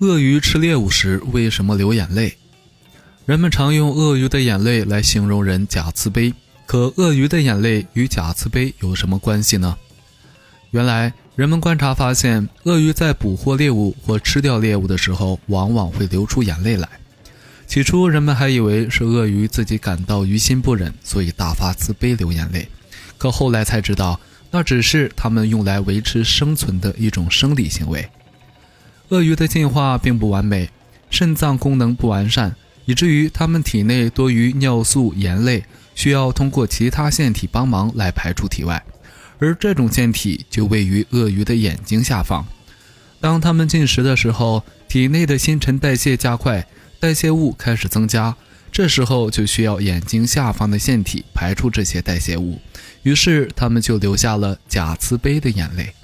鳄鱼吃猎物时为什么流眼泪？人们常用鳄鱼的眼泪来形容人假慈悲，可鳄鱼的眼泪与假慈悲有什么关系呢？原来，人们观察发现，鳄鱼在捕获猎物或吃掉猎物的时候，往往会流出眼泪来。起初，人们还以为是鳄鱼自己感到于心不忍，所以大发慈悲流眼泪。可后来才知道，那只是它们用来维持生存的一种生理行为。鳄鱼的进化并不完美，肾脏功能不完善，以至于它们体内多余尿素、盐类需要通过其他腺体帮忙来排出体外，而这种腺体就位于鳄鱼的眼睛下方。当它们进食的时候，体内的新陈代谢加快，代谢物开始增加，这时候就需要眼睛下方的腺体排出这些代谢物，于是它们就流下了假慈悲的眼泪。